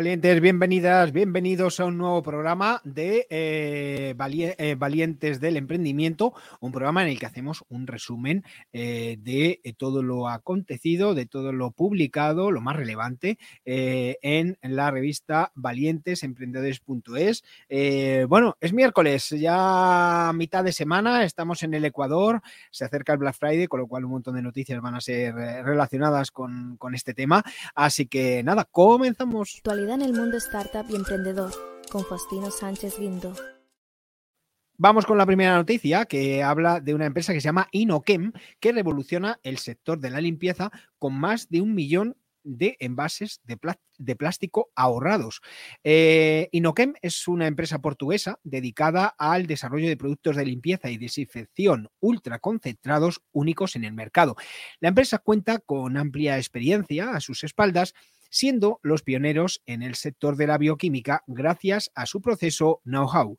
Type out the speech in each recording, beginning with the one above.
Valientes, bienvenidas, bienvenidos a un nuevo programa de eh, eh, Valientes del Emprendimiento, un programa en el que hacemos un resumen eh, de todo lo acontecido, de todo lo publicado, lo más relevante en la revista valientesemprendedores.es. bueno, es miércoles, ya mitad de semana, estamos en el Ecuador, se acerca el Black Friday, con lo cual un montón de noticias van a ser relacionadas con, con este tema. Así que nada, comenzamos en el mundo startup y emprendedor con Faustino Sánchez Guindo. Vamos con la primera noticia que habla de una empresa que se llama Inokem que revoluciona el sector de la limpieza con más de un millón de envases de, plástico ahorrados. Eh, Inokem es una empresa portuguesa dedicada al desarrollo de productos de limpieza y desinfección ultraconcentrados únicos en el mercado. La empresa cuenta con amplia experiencia a sus espaldas siendo los pioneros en el sector de la bioquímica gracias a su proceso know-how.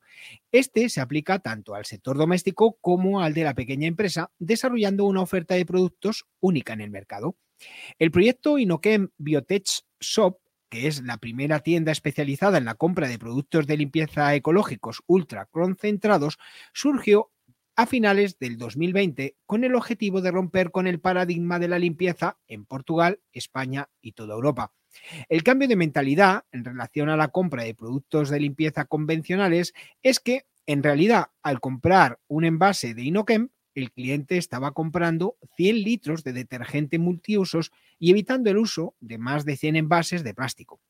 Este se aplica tanto al sector doméstico como al de la pequeña empresa, desarrollando una oferta de productos única en el mercado. El proyecto Inokem Biotech Shop que es la primera tienda especializada en la compra de productos de limpieza ecológicos ultra concentrados, surgió a finales del 2020 con el objetivo de romper con el paradigma de la limpieza en Portugal, España y toda Europa. El cambio de mentalidad en relación a la compra de productos de limpieza convencionales es que, en realidad, al comprar un envase de Inokem, el cliente estaba comprando 100 litros de detergente multiusos y evitando el uso de más de 100 envases de plástico.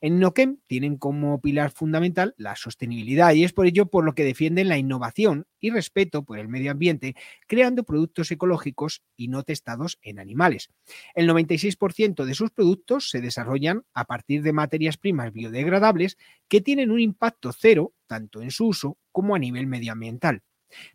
En Nokem tienen como pilar fundamental la sostenibilidad y es por ello por lo que defienden la innovación y respeto por el medio ambiente, creando productos ecológicos y no testados en animales. El 96% de sus productos se desarrollan a partir de materias primas biodegradables que tienen un impacto cero tanto en su uso como a nivel medioambiental.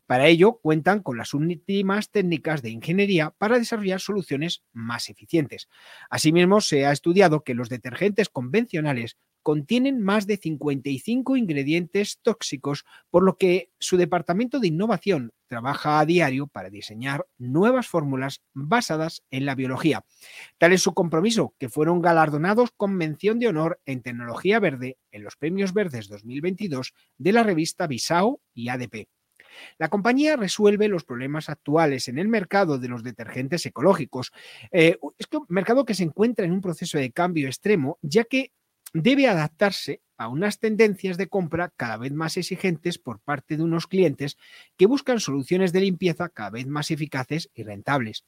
Para ello, cuentan con las últimas técnicas de ingeniería para desarrollar soluciones más eficientes. Asimismo, se ha estudiado que los detergentes convencionales contienen más de 55 ingredientes tóxicos, por lo que su departamento de innovación trabaja a diario para diseñar nuevas fórmulas basadas en la biología. Tal es su compromiso, que fueron galardonados con mención de honor en tecnología verde en los Premios Verdes 2022 de la revista Bisao y ADP. La compañía resuelve los problemas actuales en el mercado de los detergentes ecológicos. Eh, es un mercado que se encuentra en un proceso de cambio extremo, ya que debe adaptarse a unas tendencias de compra cada vez más exigentes por parte de unos clientes que buscan soluciones de limpieza cada vez más eficaces y rentables.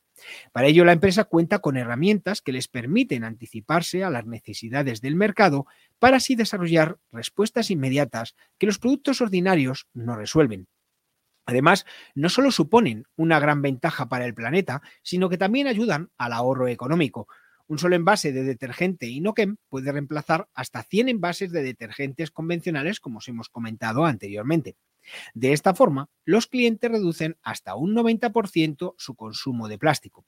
Para ello, la empresa cuenta con herramientas que les permiten anticiparse a las necesidades del mercado para así desarrollar respuestas inmediatas que los productos ordinarios no resuelven. Además, no solo suponen una gran ventaja para el planeta, sino que también ayudan al ahorro económico. Un solo envase de detergente Inokem puede reemplazar hasta 100 envases de detergentes convencionales, como os hemos comentado anteriormente. De esta forma, los clientes reducen hasta un 90% su consumo de plástico.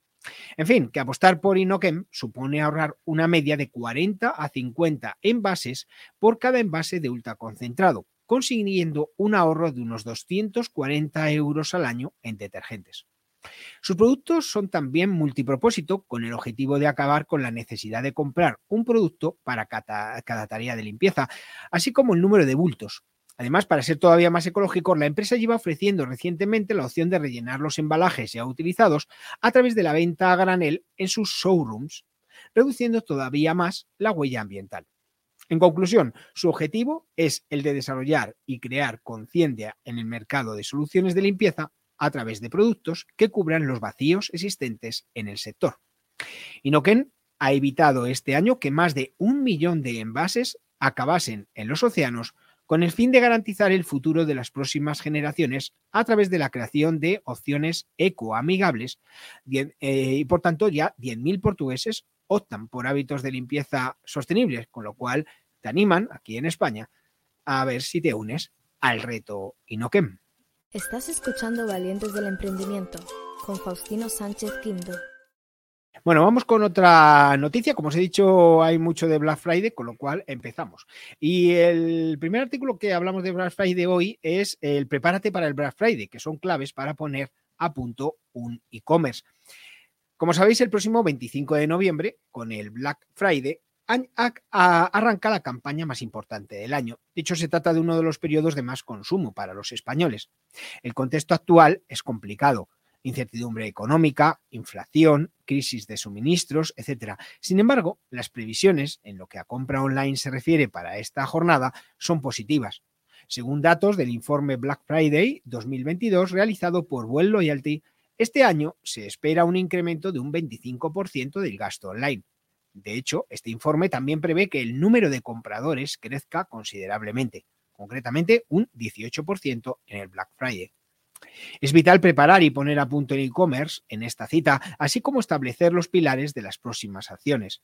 En fin, que apostar por Inokem supone ahorrar una media de 40 a 50 envases por cada envase de ultraconcentrado, consiguiendo un ahorro de unos 240 euros al año en detergentes. Sus productos son también multipropósito con el objetivo de acabar con la necesidad de comprar un producto para cada, tarea de limpieza, así como el número de bultos. Además, para ser todavía más ecológico, la empresa lleva ofreciendo recientemente la opción de rellenar los embalajes ya utilizados a través de la venta a granel en sus showrooms, reduciendo todavía más la huella ambiental. En conclusión, su objetivo es el de desarrollar y crear conciencia en el mercado de soluciones de limpieza a través de productos que cubran los vacíos existentes en el sector. Inoken ha evitado este año que más de un millón de envases acabasen en los océanos con el fin de garantizar el futuro de las próximas generaciones a través de la creación de opciones ecoamigables. Eh, y por tanto, ya 10.000 portugueses optan por hábitos de limpieza sostenibles, con lo cual Como dicho, sabéis, el próximo 25 de noviembre, con el Black Friday, arranca la campaña más importante del año. De hecho, se trata de uno de los periodos de más consumo para los españoles. El contexto actual es complicado incertidumbre económica, inflación, crisis de suministros, etc. Sin embargo, las previsiones en lo que a compra online se refiere para esta jornada son positivas. Según datos del informe Black Friday 2022 realizado por Well Loyalty, este año se espera un incremento de un 25% del gasto online. De hecho, este informe también prevé que el número de compradores crezca considerablemente, concretamente un 18% en el Black Friday. Es vital preparar y poner a punto el e-commerce en esta cita, así como establecer los pilares de las próximas acciones.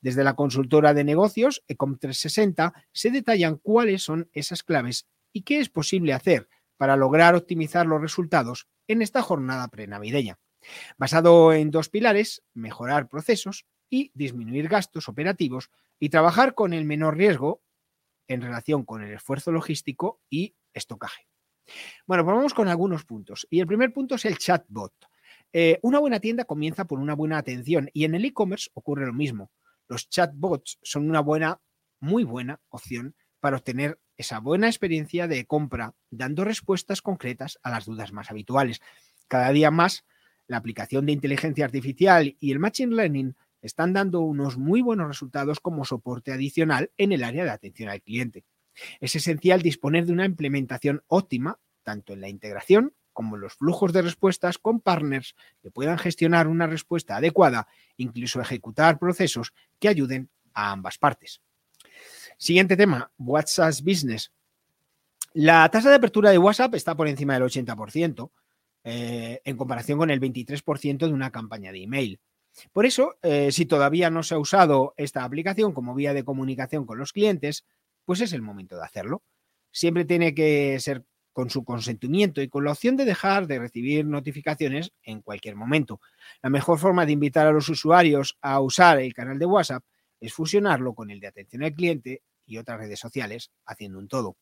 Desde la consultora de negocios Ecom360 se detallan cuáles son esas claves y qué es posible hacer para lograr optimizar los resultados en esta jornada prenavideña. Basado en dos pilares, mejorar procesos y disminuir gastos operativos y trabajar con el menor riesgo en relación con el esfuerzo logístico y estocaje. Bueno, pues vamos con algunos puntos. Y el primer punto es el chatbot. Eh, una buena tienda comienza por una buena atención y en el e-commerce ocurre lo mismo. Los chatbots son una buena, muy buena opción para obtener esa buena experiencia de compra, dando respuestas concretas a las dudas más habituales. Cada día más, la aplicación de inteligencia artificial y el machine learning están dando unos muy buenos resultados como soporte adicional en el área de atención al cliente. Es esencial disponer de una implementación óptima, tanto en la integración como en los flujos de respuestas con partners que puedan gestionar una respuesta adecuada, incluso ejecutar procesos que ayuden a ambas partes. Siguiente tema, WhatsApp Business. La tasa de apertura de WhatsApp está por encima del 80%, eh, en comparación con el 23% de una campaña de email. Por eso, eh, si todavía no se ha usado esta aplicación como vía de comunicación con los clientes, pues es el momento de hacerlo. Siempre tiene que ser con su consentimiento y con la opción de dejar de recibir notificaciones en cualquier momento. La mejor forma de invitar a los usuarios a usar el canal de WhatsApp es fusionarlo con el de atención al cliente y otras redes sociales, haciendo un todo.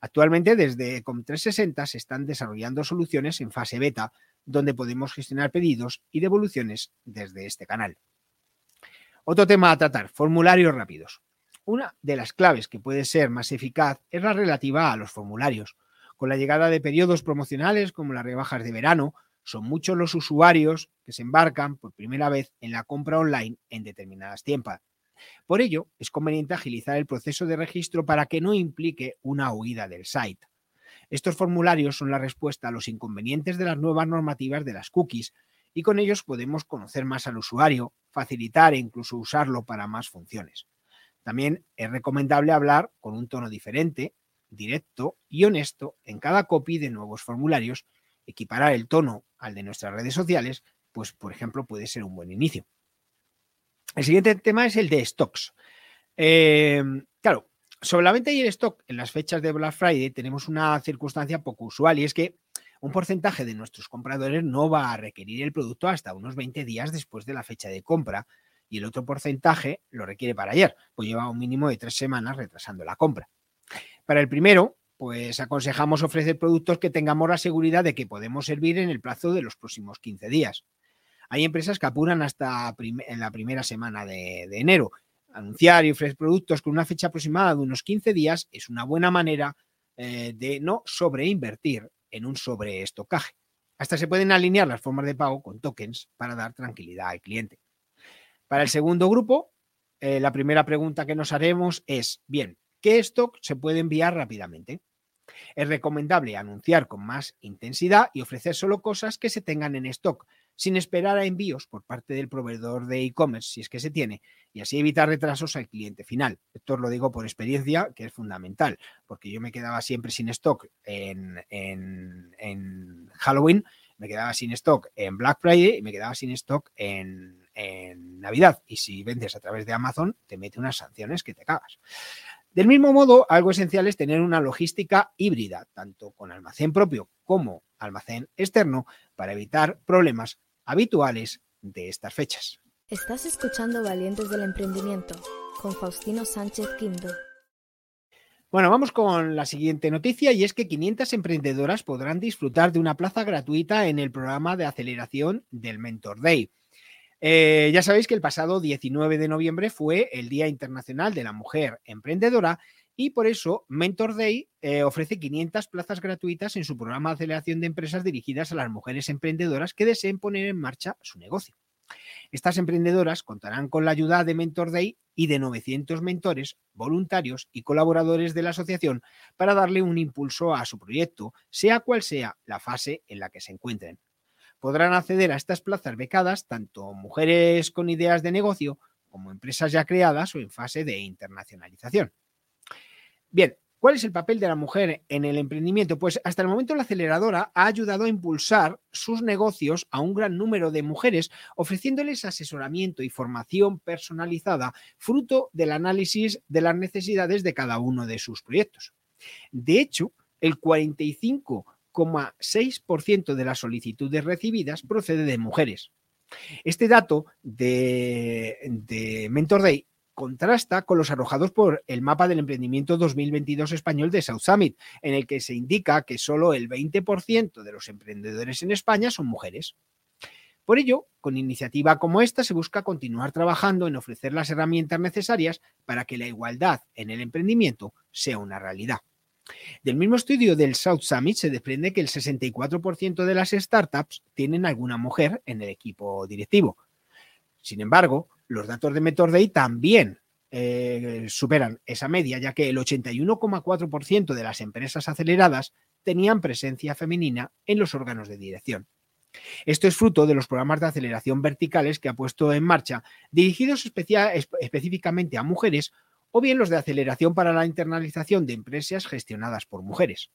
Actualmente desde Com360 se están desarrollando soluciones en fase beta donde podemos gestionar pedidos y devoluciones desde este canal. Otro tema a tratar, formularios rápidos. Una de las claves que puede ser más eficaz es la relativa a los formularios. Con la llegada de periodos promocionales como las rebajas de verano, son muchos los usuarios que se embarcan por primera vez en la compra online en determinadas. Por ello, es conveniente agilizar el proceso de registro para que no implique una huida del site. Estos formularios son la respuesta a los inconvenientes de las nuevas normativas de las cookies y con ellos podemos conocer más al usuario, facilitar e incluso usarlo para más funciones. También es recomendable hablar con un tono diferente, directo y honesto en cada copy de nuevos formularios. Equiparar el tono al de nuestras redes sociales, pues por ejemplo puede ser un buen inicio. El siguiente tema es el de stocks. Eh, claro, sobre la venta y el stock en las fechas de Black Friday tenemos una circunstancia poco usual y es que un porcentaje de nuestros compradores no va a requerir el producto hasta unos 20 días después de la fecha de compra y el otro porcentaje lo requiere para ayer, pues lleva un mínimo de tres semanas retrasando la compra. Para el primero, pues aconsejamos ofrecer productos que tengamos la seguridad de que podemos servir en el plazo de los próximos 15 días. Hay empresas que apuran hasta en la primera semana de, enero. Anunciar y ofrecer productos con una fecha aproximada de unos 15 días es una buena manera eh, de no sobreinvertir en un sobreestocaje. Hasta se pueden alinear las formas de pago con tokens para dar tranquilidad al cliente. Para el segundo grupo, eh, la primera pregunta que nos haremos es, bien, ¿qué stock se puede enviar rápidamente? Es recomendable anunciar con más intensidad y ofrecer solo cosas que se tengan en stock, sin esperar a envíos por parte del proveedor de e-commerce, si es que se tiene, y así evitar retrasos al cliente final. Esto lo digo por experiencia, que es fundamental, porque yo me quedaba siempre sin stock en, en, Halloween, me quedaba sin stock en Black Friday y me quedaba sin stock en, en Navidad. Y si vendes a través de Amazon, te mete unas sanciones que te cagas. Del mismo modo, algo esencial es tener una logística híbrida, tanto con almacén propio como almacén externo, para evitar problemas habituales de estas fechas. Estás escuchando Valientes del Emprendimiento con Faustino Sánchez Quinto. Bueno, vamos con la siguiente noticia y es que 500 emprendedoras podrán disfrutar de una plaza gratuita en el programa de aceleración del Mentor Day. Eh, ya sabéis que el pasado 19 de noviembre fue el Día Internacional de la Mujer Emprendedora y por eso Mentor Day eh, ofrece 500 plazas gratuitas en su programa de aceleración de empresas dirigidas a las mujeres emprendedoras que deseen poner en marcha su negocio. Estas emprendedoras contarán con la ayuda de Mentor Day y de 900 mentores, voluntarios y colaboradores de la asociación para darle un impulso a su proyecto, sea cual sea la fase en la que se encuentren podrán acceder a estas plazas becadas tanto mujeres con ideas de negocio como empresas ya creadas o en fase de internacionalización. Bien, ¿cuál es el papel de la mujer en el emprendimiento? Pues hasta el momento la aceleradora ha ayudado a impulsar sus negocios a un gran número de mujeres, ofreciéndoles asesoramiento y formación personalizada, fruto del análisis de las necesidades de cada uno de sus proyectos. De hecho, el 45 6% de las solicitudes recibidas procede de mujeres. Este dato de, Mentor Day contrasta con los arrojados por el mapa del emprendimiento 2022 español de South Summit, en el que se indica que solo el 20% de los emprendedores en España son mujeres. Por ello, con iniciativa como esta se busca continuar trabajando en ofrecer las herramientas necesarias para que la igualdad en el emprendimiento sea una realidad. Del mismo estudio del South Summit se desprende que el 64% de las startups tienen alguna mujer en el equipo directivo. Sin embargo, los datos de Day también eh, superan esa media, ya que el 81,4% de las empresas aceleradas tenían presencia femenina en los órganos de dirección. Esto es fruto de los programas de aceleración verticales que ha puesto en marcha, dirigidos específicamente a mujeres o bien los de aceleración para la internalización de empresas gestionadas por mujeres.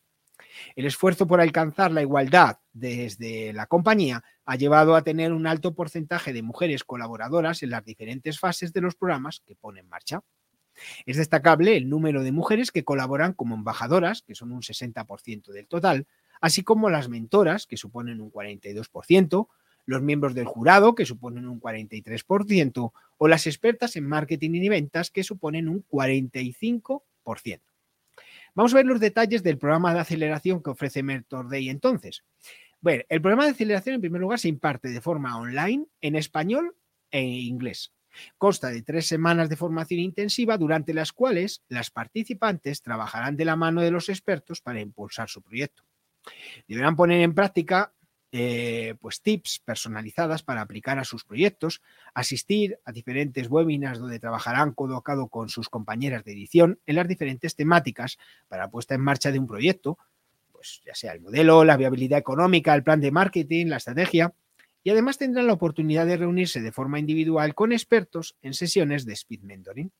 El esfuerzo por alcanzar la igualdad desde la compañía ha llevado a tener un alto porcentaje de mujeres colaboradoras en las diferentes fases de los programas que pone en marcha. Es destacable el número de mujeres que colaboran como embajadoras, que son un 60% del total, así como las mentoras, que suponen un 42%, los miembros del jurado, que suponen un 43%, o las expertas en marketing y ventas, que suponen un 45%. Vamos a ver los detalles del programa de aceleración que ofrece Mentor Day entonces. Bueno, el programa de aceleración en primer lugar se imparte de forma online en español e inglés. Consta de tres semanas de formación intensiva durante las cuales las participantes trabajarán de la mano de los expertos para impulsar su proyecto. Deberán poner en práctica eh, pues tips personalizadas para aplicar a sus proyectos, asistir a diferentes webinars donde trabajarán codo a codo con sus compañeras de edición en las diferentes temáticas para puesta en marcha de un proyecto, pues ya sea el modelo, la viabilidad económica, el plan de marketing, la estrategia, y además tendrán la oportunidad de reunirse de forma individual con expertos en sesiones de speed mentoring.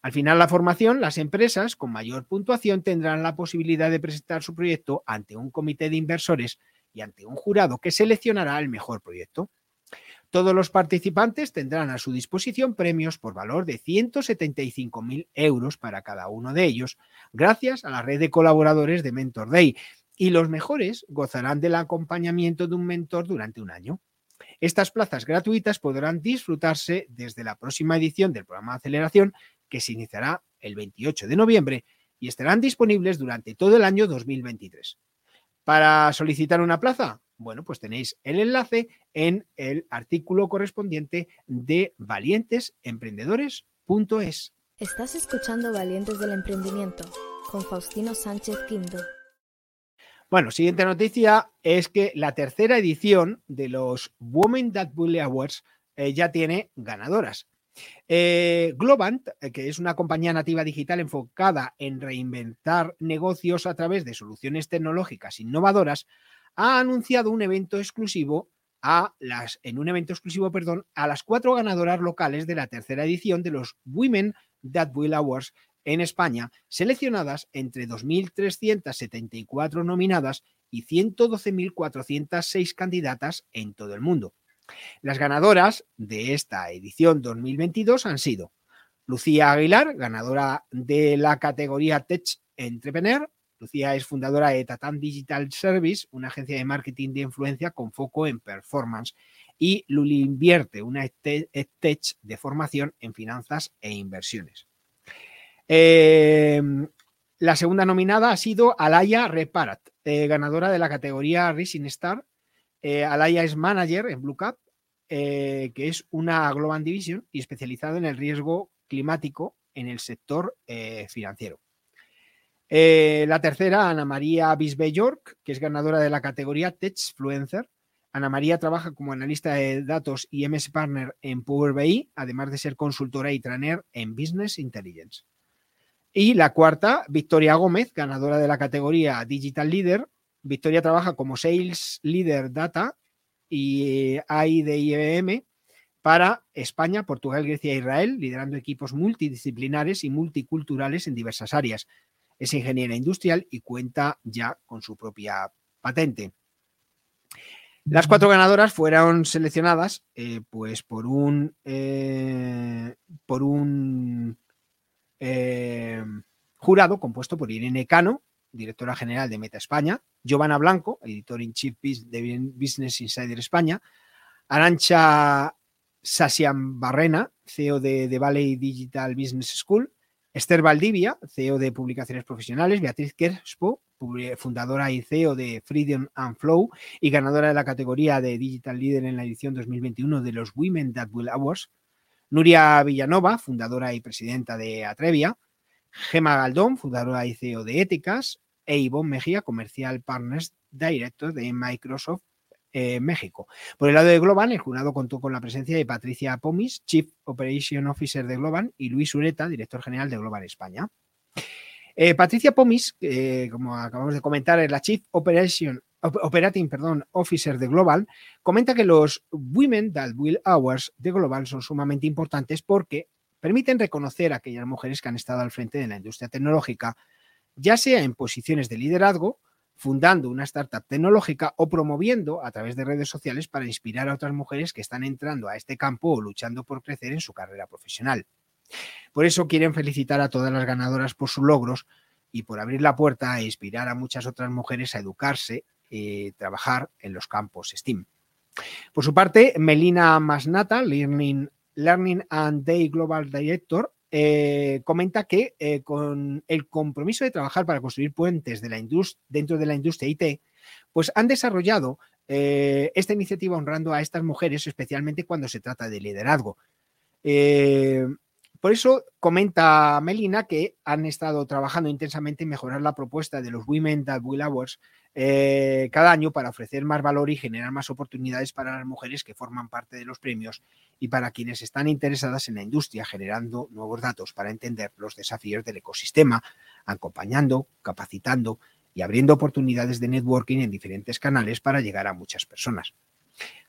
Al final, la formación, las empresas con mayor puntuación tendrán la posibilidad de presentar su proyecto ante un comité de inversores y ante un jurado que seleccionará el mejor proyecto. Todos los participantes tendrán a su disposición premios por valor de 175.000 euros para cada uno de ellos, gracias a la red de colaboradores de Mentor Day, y los mejores gozarán del acompañamiento de un mentor durante un año. Estas plazas gratuitas podrán disfrutarse desde la próxima edición del programa de aceleración, que se iniciará el 28 de noviembre y estarán disponibles durante todo el año 2023. Para solicitar una plaza, bueno, pues tenéis el enlace en el artículo correspondiente de valientesemprendedores.es. Estás escuchando Valientes del Emprendimiento con Faustino Sánchez Quinto. Bueno, siguiente noticia es que la tercera edición de los Women That Bully Awards eh, ya tiene ganadoras. Eh, Globant, eh, que es una compañía nativa digital enfocada en reinventar negocios a través de soluciones tecnológicas innovadoras, ha anunciado un evento exclusivo a las, en un evento exclusivo, perdón, a las cuatro ganadoras locales de la tercera edición de los Women That Will Awards en España, seleccionadas entre 2.374 nominadas y 112.406 candidatas en todo el mundo. Las ganadoras de esta edición 2022 han sido Lucía Aguilar, ganadora de la categoría Tech Entrepreneur. Lucía es fundadora de Tatan Digital Service, una agencia de marketing de influencia con foco en performance. Y Luli Invierte, una tech de formación en finanzas e inversiones. Eh, la segunda nominada ha sido Alaya Reparat, eh, ganadora de la categoría Rising Star. Eh, es manager en Blue Cap, que es una Global Division y especializada en el riesgo climático en el sector financiero. la tercera, Ana María Bisbee York, que es ganadora de la categoría Techfluencer. Ana María trabaja como analista de datos y MS Partner en Power BI, además de ser consultora y trainer en Business Intelligence. Y la cuarta, Victoria Gómez, ganadora de la categoría Digital Leader. Victoria trabaja como Sales Leader Data y AI de IBM para España, Portugal, Grecia e Israel, liderando equipos multidisciplinares y multiculturales en diversas áreas. Es ingeniera industrial y cuenta ya con su propia patente. Las cuatro ganadoras fueron seleccionadas eh, pues por un, eh, por un eh, jurado compuesto por Irene Cano, directora general de Meta España, Giovanna Blanco, editor in chief de Business Insider España, Arancha Sasian Barrena, CEO de, de Valley Digital Business School, Esther Valdivia, CEO de Publicaciones Profesionales, Beatriz Kerspo, fundadora y CEO de Freedom and Flow y ganadora de la categoría de Digital Leader en la edición 2021 de los Women That Will Awards, Nuria Villanova, fundadora y presidenta de Atrevia, Gema Galdón, fundadora y CEO de Éticas, e Ivonne Mejía, Comercial Partners Director de Microsoft eh, México. Por el lado de Globan, el jurado contó con la presencia de Patricia Pomis, Chief Operation Officer de Globan, y Luis Ureta, director general de Globan España. Eh, Patricia Pomis, como acabamos de comentar, es la Chief Operation Operating perdón, Officer de Global, comenta que los Women That Will Hours de Global son sumamente importantes porque permiten reconocer a aquellas mujeres que han estado al frente de la industria tecnológica, ya sea en posiciones de liderazgo, fundando una startup tecnológica o promoviendo a través de redes sociales para inspirar a otras mujeres que están entrando a este campo o luchando por crecer en su carrera profesional. Por eso quieren felicitar a todas las ganadoras por sus logros y por abrir la puerta e inspirar a muchas otras mujeres a educarse eh, trabajar en los campos STEAM. Por su parte, Melina Masnata, Learning, Learning and Day Global Director, eh, comenta que eh, con el compromiso de trabajar para construir puentes de la dentro de la industria IT, pues han desarrollado esta iniciativa honrando a estas mujeres, especialmente cuando se trata de liderazgo. Por eso comenta Melina que han estado trabajando intensamente en mejorar la propuesta de los Women That Will Awards eh, cada año para ofrecer más valor y generar más oportunidades para las mujeres que forman parte de los premios y para quienes están interesadas en la industria, generando nuevos datos para entender los desafíos del ecosistema, acompañando, capacitando y abriendo oportunidades de networking en diferentes canales para llegar a muchas personas.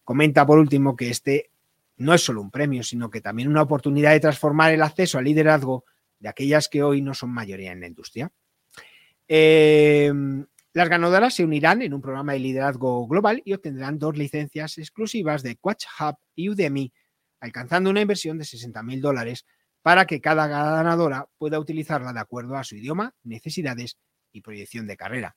Comenta por último que este no es solo un premio, sino que también una oportunidad de transformar el acceso al liderazgo de aquellas que hoy no son mayoría en la industria. Em, las ganadoras se unirán en un programa de liderazgo global y obtendrán dos licencias exclusivas de Quatch Hub y Udemy, alcanzando una inversión de 60 mil dólares para que cada ganadora pueda utilizarla de acuerdo a su idioma, necesidades y proyección de carrera.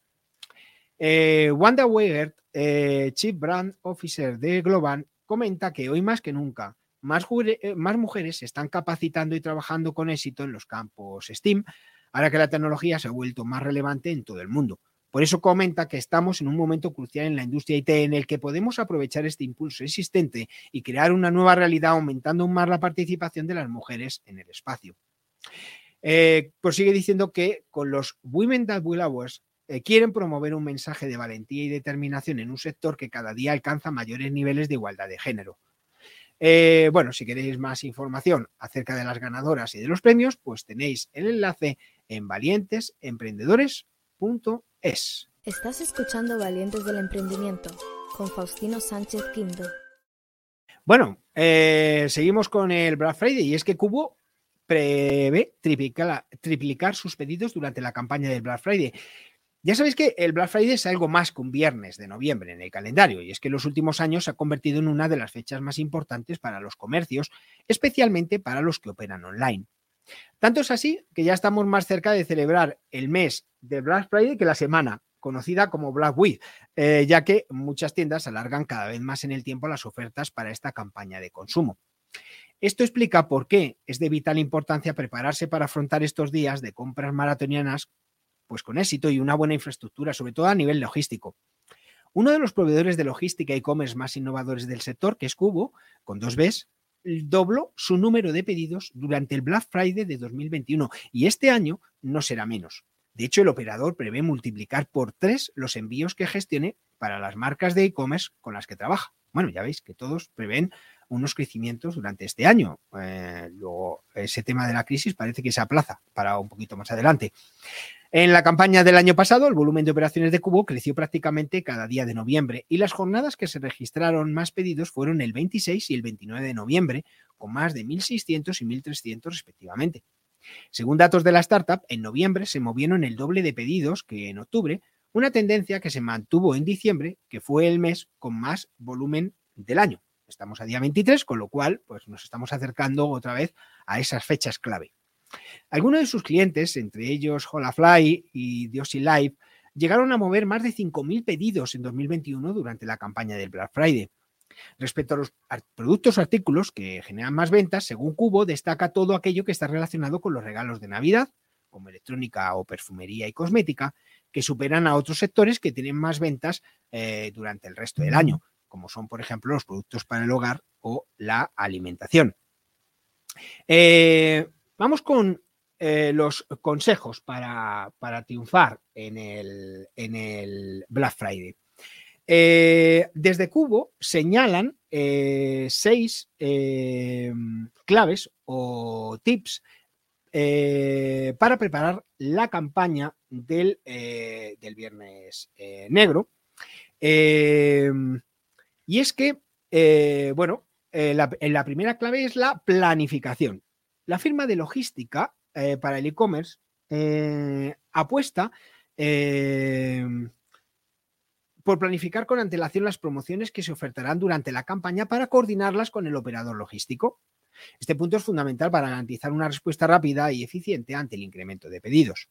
Eh, Wanda Weger, eh, Chief Brand Officer de Global, comenta que hoy más que nunca más, eh, más, mujeres se están capacitando y trabajando con éxito en los campos STEAM, ahora que la tecnología se ha vuelto más relevante en todo el mundo. Por eso comenta que estamos en un momento crucial en la industria IT en el que podemos aprovechar este impulso existente y crear una nueva realidad aumentando aún más la participación de las mujeres en el espacio. Eh, pues sigue diciendo que con los Women That Will Hours eh, quieren promover un mensaje de valentía y determinación en un sector que cada día alcanza mayores niveles de igualdad de género. Eh, bueno, si queréis más información acerca de las ganadoras y de los premios, pues tenéis el enlace en valientesemprendedores.es. Estás escuchando Valientes del Emprendimiento con Faustino Sánchez Quinto. Bueno, eh, seguimos con el Black Friday y es que Cubo prevé triplicar, triplicar sus pedidos durante la campaña del Black Friday. Ya sabéis que el Black Friday es algo más que un viernes de noviembre en el calendario y es que en los últimos años se ha convertido en una de las fechas más importantes para los comercios, especialmente para los que operan online. Tanto es así que ya estamos más cerca de celebrar el mes de Black Friday que la semana, conocida como Black Week, eh, ya que muchas tiendas alargan cada vez más en el tiempo las ofertas para esta campaña de consumo. Esto explica por qué es de vital importancia prepararse para afrontar estos días de compras maratonianas pues con éxito y una buena infraestructura, sobre todo a nivel logístico. Uno de los proveedores de logística e-commerce más innovadores del sector, que es Cubo, con dos Bs, dobló su número de pedidos durante el Black Friday de 2021 y este año no será menos. De hecho, el operador prevé multiplicar por tres los envíos que gestione para las marcas de e-commerce con las que trabaja. Bueno, ya veis que todos prevén unos crecimientos durante este año. Eh, luego, ese tema de la crisis parece que se aplaza para un poquito más adelante. En la campaña del año pasado, el volumen de operaciones de Cubo creció prácticamente cada día de noviembre y las jornadas que se registraron más pedidos fueron el 26 y el 29 de noviembre, con más de 1.600 y 1.300 respectivamente. Según datos de la startup, en noviembre se movieron el doble de pedidos que en octubre, una tendencia que se mantuvo en diciembre, que fue el mes con más volumen del año. Estamos a día 23, con lo cual pues nos estamos acercando otra vez a esas fechas clave. Algunos de sus clientes, entre ellos Holafly y Diosi Live, llegaron a mover más de 5.000 pedidos en 2021 durante la campaña del Black Friday. Respecto a los productos o artículos que generan más ventas, según Cubo, destaca todo aquello que está relacionado con los regalos de Navidad, como electrónica o perfumería y cosmética, que superan a otros sectores que tienen más ventas eh, durante el resto del año, como son, por ejemplo, los productos para el hogar o la alimentación. Eh, Vamos con eh, los consejos para, triunfar en el, en el, Black Friday. Eh, desde Cubo señalan eh, seis claves o tips para preparar la campaña del, del Viernes Negro. y es que, bueno, la primera clave es la planificación. La firma de logística eh, para el e-commerce eh, apuesta eh, por planificar con antelación las promociones que se ofertarán durante la campaña para coordinarlas con el operador logístico. Este punto es fundamental para garantizar una respuesta rápida y eficiente ante el incremento de pedidos.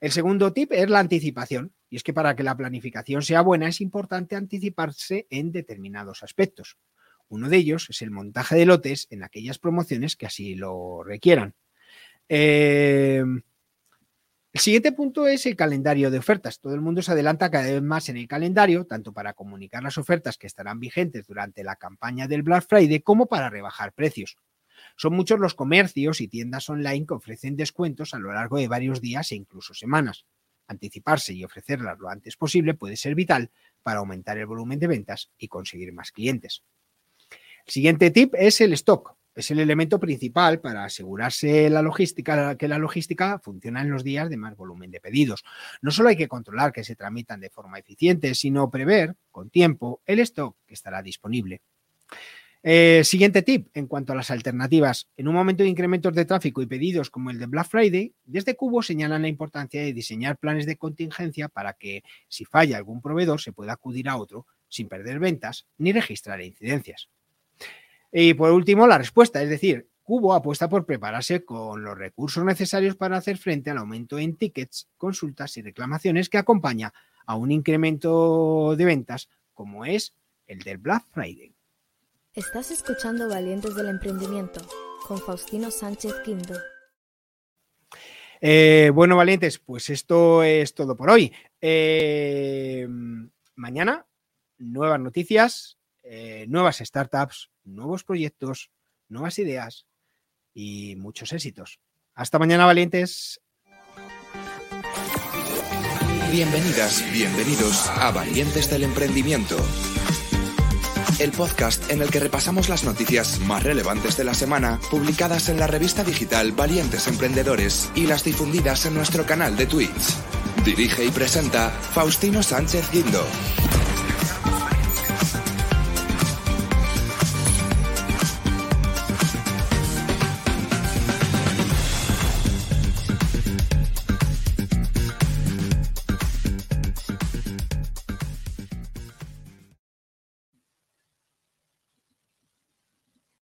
El segundo tip es la anticipación, y es que para que la planificación sea buena es importante anticiparse en determinados aspectos. Uno de ellos es el montaje de lotes en aquellas promociones que así lo requieran. Eh, el siguiente punto es el calendario de ofertas. Todo el mundo se adelanta cada vez más en el calendario, tanto para comunicar las ofertas que estarán vigentes durante la campaña del Black Friday como para rebajar precios. Son muchos los comercios y tiendas online que ofrecen descuentos a lo largo de varios días e incluso semanas. Anticiparse y ofrecerlas lo antes posible puede ser vital para aumentar el volumen de ventas y conseguir más clientes. Siguiente tip es el stock. Es el elemento principal para asegurarse la logística, que la logística funciona en los días de más volumen de pedidos. No solo hay que controlar que se tramitan de forma eficiente, sino prever con tiempo el stock que estará disponible. Eh, siguiente tip en cuanto a las alternativas. En un momento de incrementos de tráfico y pedidos como el de Black Friday, desde Cubo señalan la importancia de diseñar planes de contingencia para que si falla algún proveedor se pueda acudir a otro sin perder ventas ni registrar incidencias. Y por último, la respuesta, es decir, Cubo apuesta por prepararse con los recursos necesarios para hacer frente al aumento en tickets, consultas y reclamaciones que acompaña a un incremento de ventas como es el del Black Friday. Estás escuchando Valientes del Emprendimiento con Faustino Sánchez Quinto. Eh, bueno, valientes, pues esto es todo por hoy. Eh, mañana, nuevas noticias, eh, nuevas startups, nuevos proyectos, nuevas ideas y muchos éxitos. Hasta mañana, valientes. Bienvenidas, bienvenidos a Valientes del Emprendimiento, el podcast en el que repasamos las noticias más relevantes de la semana publicadas en la revista digital Valientes Emprendedores y las difundidas en nuestro canal de Twitch. Dirige y presenta Faustino Sánchez Guindo.